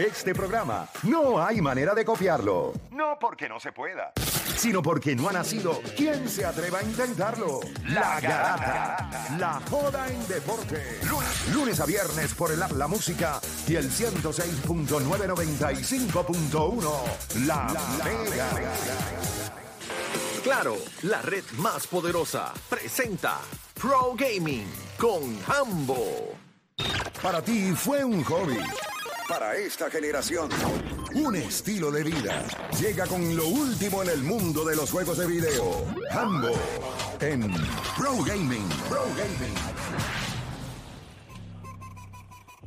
Este programa no hay manera de copiarlo. No porque no se pueda, sino porque no ha nacido. ¿Quién se atreva a intentarlo? La Garata. La joda en deporte. Lunes, lunes a viernes por el app La Música y el 106.995.1. La, Mega. Claro, la red más poderosa presenta Pro Gaming con Hambo. Para ti fue un hobby. Para esta generación, un estilo de vida. Llega con lo último en el mundo de los juegos de video. Hambo en Pro Gaming. Pro Gaming.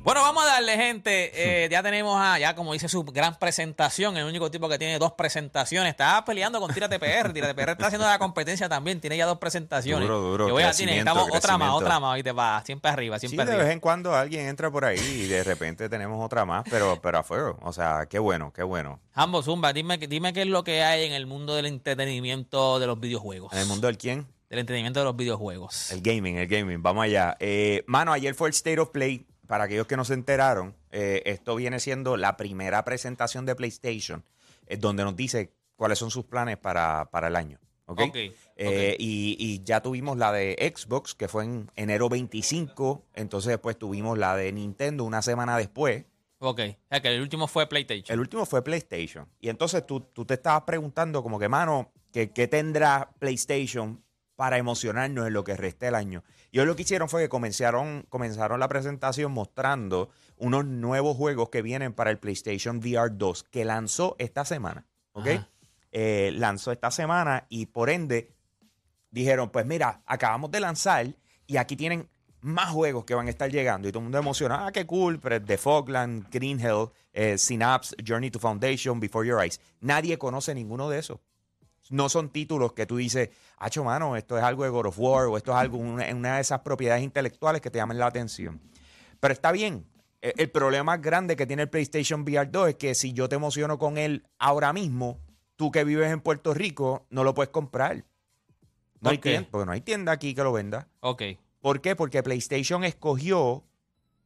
Bueno, vamos a darle, gente. Eh, ya tenemos a, ya como dice su gran presentación, el único tipo que tiene dos presentaciones. Está peleando con Tírate PR. Tírate PR está haciendo la competencia también. Tiene ya dos presentaciones. Duro, duro, Que voy a necesitamos otra más, otra más. Y te va siempre arriba, Sí, siempre de arriba. vez en cuando alguien entra por ahí y de repente tenemos otra más, pero, pero a fuego. O sea, qué bueno, qué bueno. Hambo Zumba, dime, dime qué es lo que hay en el mundo del entretenimiento de los videojuegos. En el mundo del quién? Del entretenimiento de los videojuegos. El gaming, el gaming. Vamos allá. Eh, mano, ayer fue el State of Play. Para aquellos que no se enteraron, eh, esto viene siendo la primera presentación de PlayStation, eh, donde nos dice cuáles son sus planes para, para el año. ¿ok? Ok, Eh, y, y ya tuvimos la de Xbox, que fue en enero 25. Entonces después tuvimos la de Nintendo una semana después. Ok. O sea, que el último fue PlayStation. El último fue PlayStation. Y entonces tú, tú te estabas preguntando como que, mano, ¿qué, qué tendrá PlayStation para emocionarnos en lo que resta del año? Y hoy lo que hicieron fue que comenzaron, comenzaron la presentación mostrando unos nuevos juegos que vienen para el PlayStation VR 2, que lanzó esta semana. ¿Ok? Eh, lanzó esta semana y por ende dijeron, pues mira, acabamos de lanzar y aquí tienen más juegos que van a estar llegando. Y todo el mundo emociona, ah, qué cool, pero The Fogland, Green Hill, eh, Synapse, Journey to Foundation, Before Your Eyes. Nadie conoce ninguno de esos. No son títulos que tú dices, hacho mano, esto es algo de God of War o esto es algo, una, una de esas propiedades intelectuales que te llaman la atención. Pero está bien. El, el problema grande que tiene el PlayStation VR 2 es que si yo te emociono con él ahora mismo, tú que vives en Puerto Rico no lo puedes comprar. No hay tienda, porque no hay tienda aquí que lo venda. Ok. ¿Por qué? Porque PlayStation escogió,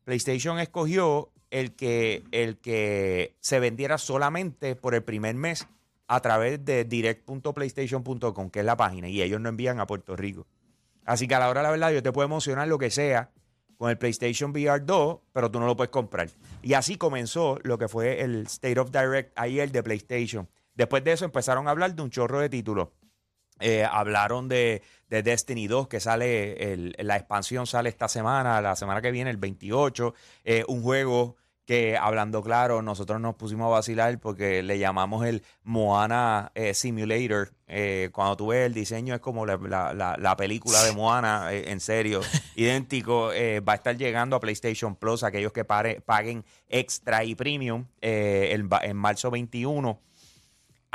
PlayStation escogió el que, el que se vendiera solamente por el primer mes a través de direct.playstation.com, que es la página, y ellos no envían a Puerto Rico. Así que a la hora de la verdad yo te puedo emocionar lo que sea con el PlayStation VR 2, pero tú no lo puedes comprar. Y así comenzó lo que fue el State of Direct ayer de PlayStation. Después de eso empezaron a hablar de un chorro de títulos. Eh, hablaron de, de Destiny 2, que sale, la expansión sale esta semana, la semana que viene, el 28. Eh, un juego que, hablando claro, nosotros nos pusimos a vacilar porque le llamamos el Moana eh, Simulator. Eh, cuando tú ves el diseño es como la, la- la- la película de Moana, eh, en serio, idéntico. Eh, va a estar llegando a PlayStation Plus, aquellos que pare- paguen extra y premium eh, va- en marzo 21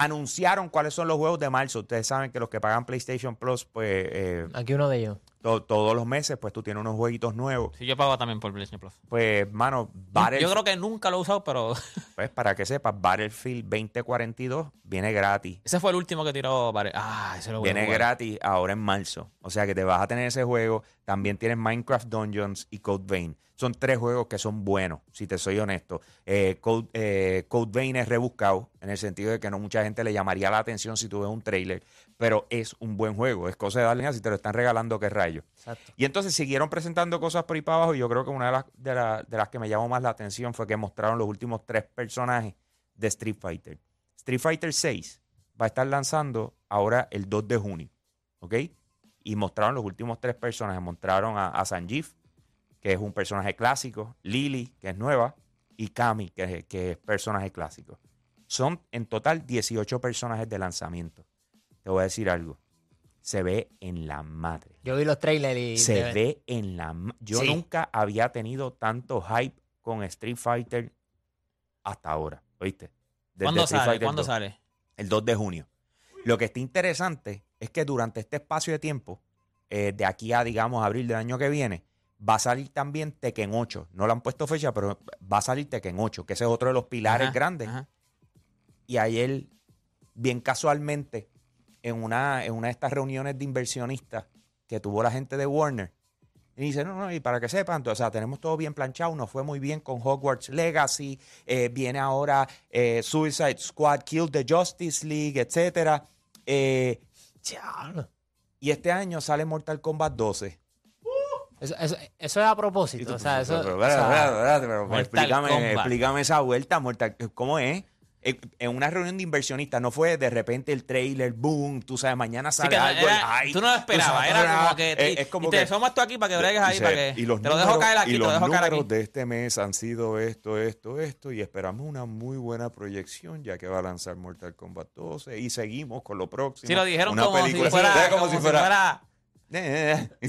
anunciaron cuáles son los juegos de marzo. Ustedes saben que los que pagan PlayStation Plus, pues eh, Aquí uno de ellos. to- todos los meses, pues tú tienes unos jueguitos nuevos. Sí, yo pago también por PlayStation Plus. Pues, mano, Battle- Yo creo que nunca lo he usado, pero pues para que sepas, Battlefield 2042 viene gratis. ese fue el último que tiró. Bare- Ah, ese lo voy a Viene jugar. gratis ahora en marzo. O sea que te vas a tener ese juego. También tienes Minecraft Dungeons y Code Vein. Son tres juegos que son buenos, si te soy honesto. Eh, Code, eh, Code Vein es rebuscado, en el sentido de que no mucha gente le llamaría la atención si tú ves un trailer, pero es un buen juego. Es cosa de darle si te lo están regalando, qué rayo. Exacto. Y entonces siguieron presentando cosas por ahí para abajo. Y yo creo que una de las, de, la- de las que me llamó más la atención fue que mostraron los últimos tres personajes de Street Fighter. Street Fighter 6 va a estar lanzando ahora el 2 de junio. ¿Ok? Y mostraron los últimos tres personajes. Mostraron a, a Sanjeev, que es un personaje clásico, Lily, que es nueva, y Kami, que es, que es personaje clásico. Son en total 18 personajes de lanzamiento. Te voy a decir algo. Se ve en la madre Yo vi los trailers y... se de- ve en la... Yo Sí. nunca había tenido tanto hype con Street Fighter hasta ahora, ¿oíste? Desde ¿Cuándo Street sale? Fighter ¿Cuándo 2, sale? El 2 de junio. Lo que está interesante es que durante este espacio de tiempo, eh, de aquí a, digamos, abril del año que viene, va a salir también Tekken 8. No le han puesto fecha, pero va a salir Tekken 8, que ese es otro de los pilares Ajá, grandes. ajá. Y ayer, bien casualmente, en una, en una de estas reuniones de inversionistas que tuvo la gente de Warner, Y dice, no, no, y para que sepan, o sea, tenemos todo bien planchado, nos fue muy bien con Hogwarts Legacy, eh, viene ahora eh, Suicide Squad, Kill the Justice League, etcétera. Eh, y este año sale Mortal Kombat 12. Eso, eso, eso es a propósito. O sea, eso. Pero, pero, sea, pero, explícame, explícame esa vuelta, Mortal, ¿cómo es? En en una reunión de inversionistas, no fue de repente el trailer, boom, tú sabes, mañana Sí, sale no- algo. era- ay, tú no lo esperabas, era como que. eh, y- es como y te que- asomas tú aquí para que bregues ahí, para que. y los te lo dejo números- caer aquí, y te lo dejo caer números aquí. de este mes han sido esto, esto, esto, y esperamos una muy buena proyección ya que va a lanzar Mortal Kombat 12 y seguimos con lo próximo. Sí, lo dijeron como película- si fuera. Eh, como si fuera eh, eh,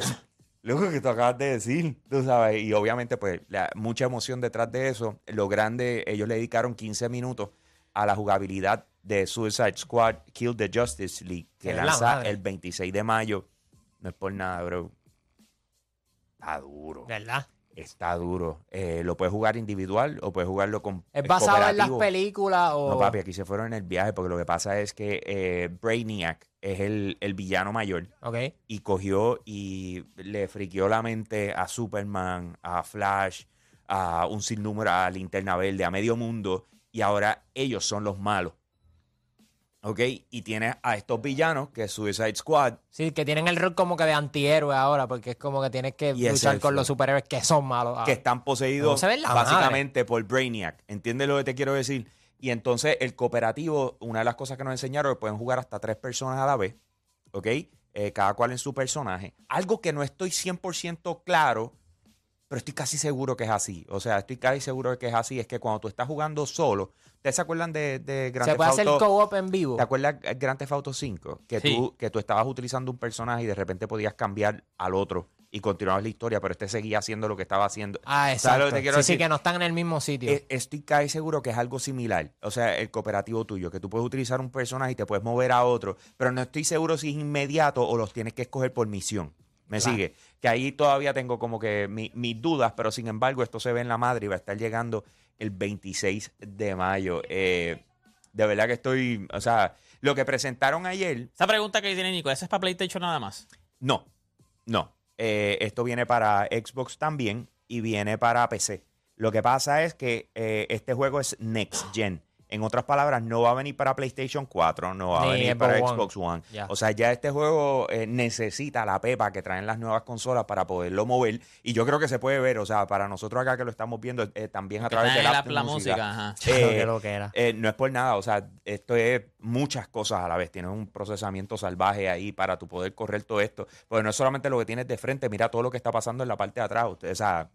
Lo que tú acabas de decir, tú sabes, y obviamente pues la- mucha emoción detrás de eso. Lo grande, ellos le dedicaron 15 minutos a la jugabilidad de Suicide Squad Kill the Justice League, que la lanza madre. el 26 de mayo. No es por nada, bro. Está duro. ¿Verdad? Está duro. Eh, lo puedes jugar individual o puedes jugarlo con ¿Es basado en las películas o.? No, papi, aquí se fueron en el viaje porque lo que pasa es que eh, Brainiac es el, el villano mayor Ok. y cogió y le friqueó la mente a Superman, a Flash, a un sinnúmero, a Linterna Verde, a medio mundo y ahora ellos son los malos. ¿Ok? Y tienes a estos villanos, que es Suicide Squad, Sí, que tienen el rol como que de antihéroe ahora, porque es como que tienes que Y luchar con los superhéroes que son malos. Que están poseídos No básicamente por Brainiac. ¿Entiendes lo que te quiero decir? Y entonces el cooperativo, una de las cosas que nos enseñaron es que pueden jugar hasta tres personas a la vez, ¿ok? Eh, cada cual en su personaje. Algo que no estoy 100% claro, pero estoy casi seguro que es así. O sea, estoy casi seguro de que es así. Es que cuando tú estás jugando solo, ¿ustedes se acuerdan de, de Grand Se puede hacer co-op en vivo. ¿Te acuerdas de Grand Theft Auto 5? Que, Sí. tú, que tú estabas utilizando un personaje y de repente podías cambiar al otro y continuabas la historia, pero este seguía haciendo lo que estaba haciendo. Ah, ¿Sabes exacto. lo que te quiero sí, decir? sí, que no están en el mismo sitio. Eh, Estoy casi seguro que es algo similar. O sea, el cooperativo tuyo, que tú puedes utilizar un personaje y te puedes mover a otro, pero no estoy seguro si es inmediato o los tienes que escoger por misión. ¿Me Claro. sigue? Que ahí todavía tengo como que mi- mis dudas, pero sin embargo esto se ve en la madre y va a estar llegando el 26 de mayo. Eh, de verdad que estoy, o sea, lo que presentaron ayer, Esa pregunta que tiene Nico, ¿esa es para PlayStation nada más? no, no. Eh, esto viene para Xbox también y viene para PC. Lo que pasa es que eh, este juego es Next Gen. En otras palabras, no va a venir para PlayStation 4, no va a Ni venir para One. Xbox One. O sea, ya este juego eh, necesita la pepa que traen las nuevas consolas para poderlo mover. Y yo creo que se puede ver, o sea, para nosotros acá que lo estamos viendo eh, también a través de la, la, música, ajá. Eh, lo que era. eh, no es por nada, o sea, esto es muchas cosas a la vez. Tienes un procesamiento salvaje ahí para tu poder correr todo esto. Porque no es solamente lo que tienes de frente, mira todo lo que está pasando en la parte de atrás. Usted, o sea,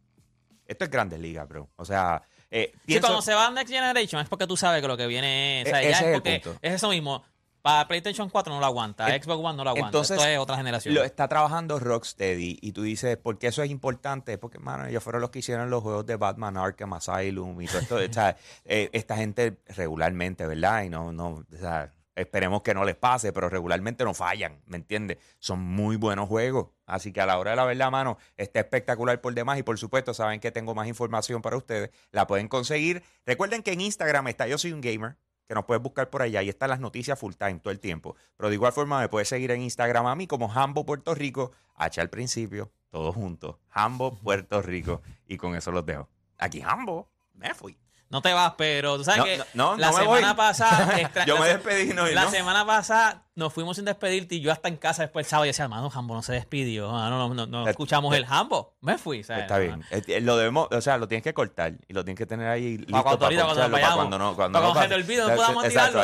esto es grandes ligas, bro. O sea, eh, Sí, pienso- cuando se va a Next Generation es porque tú sabes que lo que viene es. o sea, E- ya ese es es el porque punto. es eso mismo. Para PlayStation 4 no lo aguanta, Xbox One no lo aguanta. entonces, Esto es otra generación. lo está trabajando Rocksteady y tú dices, ¿por qué eso es importante? Porque, mano, ellos fueron los que hicieron los juegos de Batman Arkham Asylum y todo esto. o sea, eh, esta gente regularmente, ¿verdad? Y no, no, o sea, esperemos que no les pase, pero regularmente no fallan, ¿me entiendes? Son muy buenos juegos. Así que a la hora de la verdad, mano, está espectacular por demás. Y por supuesto, saben que tengo más información para ustedes. La pueden conseguir. Recuerden que en Instagram está Yo Soy un Gamer que nos puedes buscar por allá y están las noticias full time todo el tiempo. Pero de igual forma me puedes seguir en Instagram a mí como Hambo Puerto Rico, H al principio, todos juntos. Hambo Puerto Rico. Y con eso los dejo. Aquí Hambo, me fui. No te vas, pero tú sabes No, que no, no, la me semana voy. pasada. extra- Yo la me despedí, no, La semana pasada nos fuimos sin despedirte y yo hasta en casa después el sábado y decía, hermano, Jambo no se despidió. no, no, no, no Eh, escuchamos eh, el Jambo. Me fui. sea, Está bien. Eh, eh, Lo debemos, o sea, lo tienes que cortar y lo tienes que tener ahí listo Para cuando, cuando, no, cuando no se te olvide, no podamos tirarlo.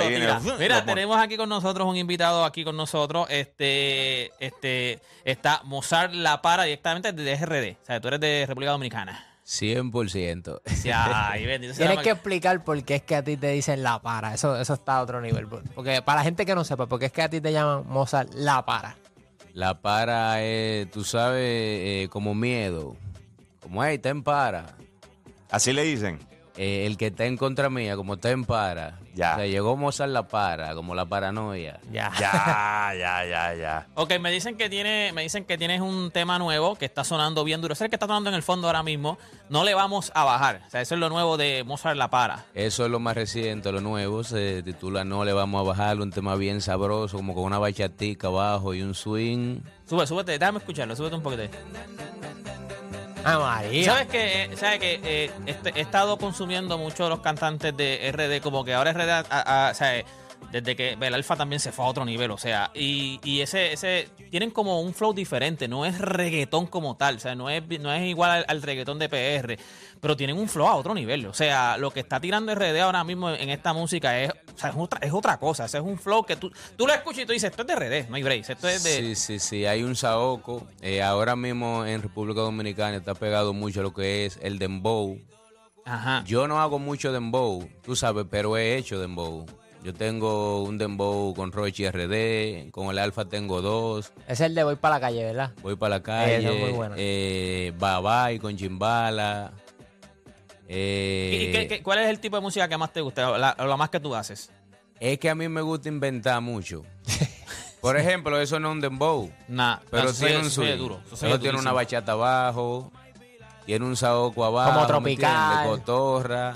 Mira, tenemos aquí con nosotros un invitado aquí con nosotros. Este, este, está Mozart La Para directamente desde RD. O sea, tú eres de República Dominicana. 100%. Sí, Ay, bendito sea Tienes que explicar por qué es que a ti te dicen la para. Eso, eso está a otro nivel. por- Porque para la gente que no sepa, ¿por qué es que a ti te llaman Mozart la para? La para es, tú sabes, eh, como miedo. Como, hey, ten para. Así le dicen. Eh, el que está en contra mía, como ten para. Ya. O sea, llegó Mozart la para, como la paranoia. Ya. Ya, ya, ya, ya. Ok, me dicen que tiene, me dicen que tienes un tema nuevo que está sonando bien duro. Es el que está sonando en el fondo ahora mismo. No le vamos a bajar. O sea, eso es lo nuevo de Mozart La Para. Eso es lo más reciente, lo nuevo. Se titula No le vamos a bajar, un tema bien sabroso, como con una bachatica abajo y un swing. Sube, súbete, déjame escucharlo, súbete un poquito. Ah, María. ¿Sabes que ¿Sabes que eh, este- he estado consumiendo mucho los cantantes de RD, como que ahora RD, a- sea, desde que el Alfa también se fue a otro nivel, o sea, y, y ese, ese, tienen como un flow diferente, no es reggaetón como tal, o sea, no es, no es igual al, al reggaetón de PR, pero tienen un flow a otro nivel, o sea, lo que está tirando RD ahora mismo en esta música es, o sea, es, otra, es otra cosa, o sea, es un flow que tú, tú lo escuchas y tú dices, esto es de RD, no hay break, esto es de... Sí, sí, sí, hay un saoco. Eh, ahora mismo en República Dominicana está pegado mucho lo que es el dembow. Ajá. Yo no hago mucho dembow, tú sabes, pero he hecho dembow. Yo tengo un dembow con Rochi RD, con el Alfa tengo dos, Es el de voy para la calle, ¿verdad? voy para la Esa es muy calle, buena. eh, Babay con Chimbala. eh, ¿Y qué- qué- cuál es el tipo de música que más te gusta, la- lo más que tú haces? Es que a mí me gusta inventar mucho. Por ejemplo, eso no es un dembow. Nah, Pero eso se tiene un swing. duro. Eso Eso tiene una bachata abajo, tiene un saoco abajo. Como ¿me tropical. entiendes? Cotorra,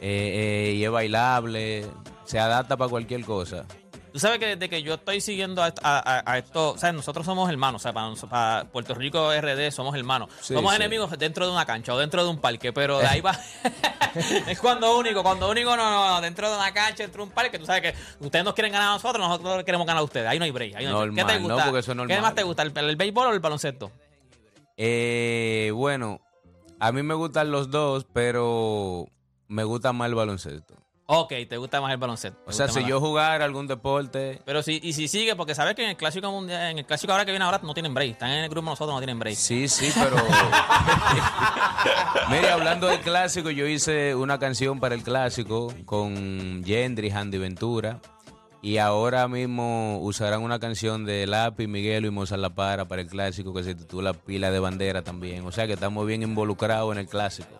eh, eh, y es bailable, se adapta para cualquier cosa. Tú sabes que desde que yo estoy siguiendo a, esto- a- a- a esto, o sea, nosotros somos hermanos, o sea, para, para Puerto Rico RD somos hermanos. Sí, somos sí. enemigos dentro de una cancha o dentro de un parque, pero de ahí va. es cuando único, cuando único no, no, no, dentro de una cancha, dentro de un parque, tú sabes que ustedes nos quieren ganar a nosotros, nosotros queremos ganar a ustedes. Ahí no hay break. Ahí no hay break. ¿Qué te Normal, no, gusta? porque eso es ¿Qué normal. más te gusta, el, el béisbol o el baloncesto? Eh, bueno, a mí me gustan los dos, pero me gusta más el baloncesto. Ok, te gusta más el baloncesto. O sea, si yo jugara algún deporte, Pero si, y si sigue, porque sabes que en el clásico mundial, en el clásico ahora que viene ahora no tienen break. Están en el grupo nosotros no tienen break. Sí, sí, pero. Mire, hablando del clásico, yo hice una canción para el clásico con Gendry, Andy Ventura. Y ahora mismo usarán una canción de Lápiz, Miguel y Mozart La Para para el clásico que se titula Pila de Bandera también. O sea que estamos bien involucrados en el clásico.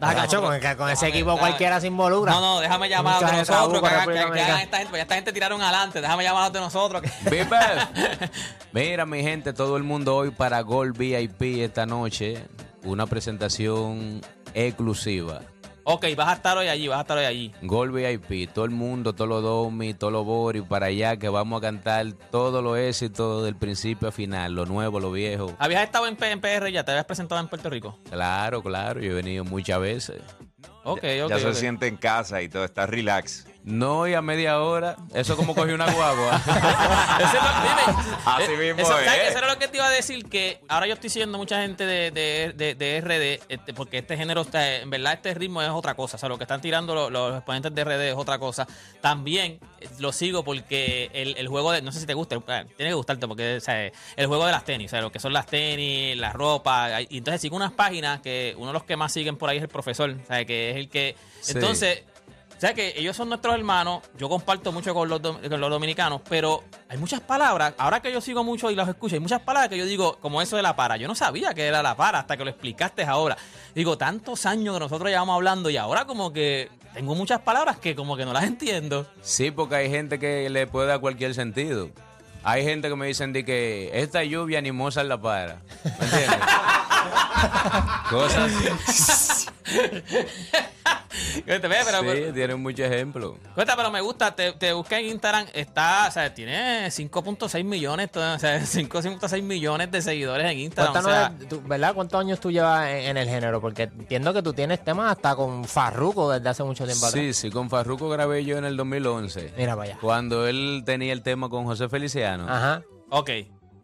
Agacho, con, con ese equipo cualquiera se involucra. No, no, déjame llamar a los de Mucha nosotros, que hagan, que- hagan esta gente, porque ya esta gente tiraron adelante, déjame llamar a los de nosotros. que-. Mira, mi gente, todo el mundo hoy para Gold VIP esta noche. Una presentación exclusiva. Ok, vas a estar hoy allí, vas a estar hoy allí. Gol VIP, todo el mundo, todos los domi, todos los bori para allá que vamos a cantar todos los éxitos del principio a final, lo nuevo, lo viejo. ¿Habías estado en, P- en PR ya? ¿Te habías presentado en Puerto Rico? Claro, claro, yo he venido muchas veces. Ok, ok. ya se siente en casa y todo, está relax. No, y a media hora, eso como cogí una guagua. Eso es lo- dime, Así eh, mismo eso, ¿sabes? es. Eso era lo que te iba a decir, que ahora yo estoy siguiendo mucha gente de, de, de, de RD, este, porque este género, está, en verdad este ritmo es otra cosa, o sea, lo que están tirando los, los exponentes de RD es otra cosa. También eh, lo sigo porque el, el juego de, no sé si te gusta, eh, tiene que gustarte porque o sea, el juego de las tenis, o sea, lo que son las tenis, la ropa, y entonces sigo unas páginas que uno de los que más siguen por ahí es el profesor, o sea, que es el que... Sí. Entonces... O sea que ellos son nuestros hermanos, yo comparto mucho con los, con los dominicanos, pero hay muchas palabras, ahora que yo sigo mucho y los escucho, hay muchas palabras que yo digo, como eso de la para, yo no sabía que era la para hasta que lo explicaste ahora. Digo, tantos años que nosotros llevamos hablando y ahora como que tengo muchas palabras que como que no las entiendo. Sí, porque hay gente que le puede dar cualquier sentido. Hay gente que me dicen de que esta lluvia ni Mozart la para. ¿Me entiendes? Cosas ve, pero, sí, tienen muchos ejemplos. Cuenta, pero me gusta, te, te busqué en Instagram, está, o sea, tiene 5.6 millones, o sea, 5.6 millones de seguidores en Instagram. o tú, ¿verdad? ¿Cuántos años tú llevas en, en el género? Porque entiendo que tú tienes temas hasta con Farruko desde hace mucho tiempo atrás. Sí, sí, con Farruko grabé yo en el 2011. Mira para allá. Cuando él tenía el tema con José Feliciano. Ajá. ok.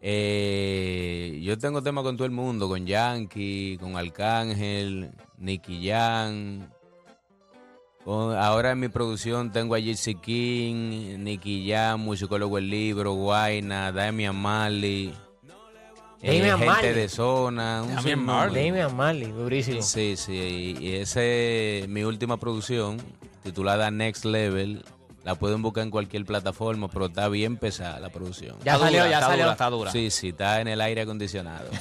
Eh, yo tengo tema con todo el mundo, con Yankee, con Arcángel, Nicky Jam. Con- ahora en mi producción tengo a Jesse King, Nicky Jam, musicólogo El Libro, Guayna, Damian Marley, eh, Damian gente Marley. de zona. un Damian. Marley. Damian Marley, durísimo. Sí, sí, y esa es mi última producción, titulada Next Level. La pueden buscar en cualquier plataforma, pero está bien pesada la producción. Ya Está salió, dura, ya está salió. dura, está dura. Sí, sí, está en el aire acondicionado. me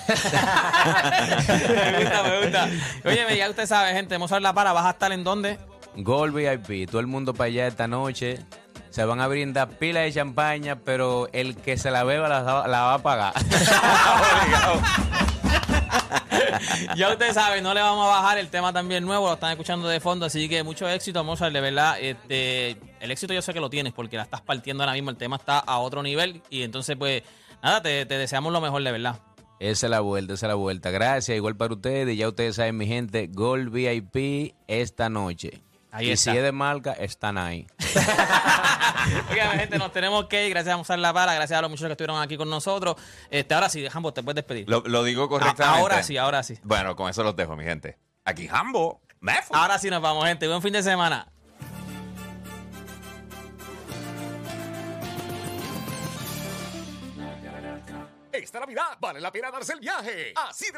gusta, me gusta. Oye, ya usted sabe, gente, Mozart La Para, ¿vas a estar en dónde? Gold VIP, todo el mundo para allá esta noche. Se van a brindar pilas de champaña, pero el que se la beba la, la va a pagar. ya usted sabe, no le vamos a bajar el tema también nuevo, lo están escuchando de fondo, así que mucho éxito, Mozart, de verdad. Este, el éxito yo sé que lo tienes porque la estás partiendo ahora mismo, el tema está a otro nivel y entonces pues nada, te, te deseamos lo mejor, de verdad. Esa es la vuelta, esa es la vuelta. Gracias, igual para ustedes. Ya ustedes saben, mi gente, Gold VIP esta noche. Ahí y está. si es de marca, están ahí. Oigan, gente, nos tenemos que ir. Gracias a Mozart La Para, gracias a los muchachos que estuvieron aquí con nosotros. Este, ahora sí, Jambo, te puedes despedir. Lo, lo digo A- correctamente. ahora sí, ahora sí. Bueno, con eso los dejo, mi gente. Aquí Hambo. Me fui. Ahora sí nos vamos, gente. Buen fin de semana. Esta Navidad vale la pena darse el viaje. Así de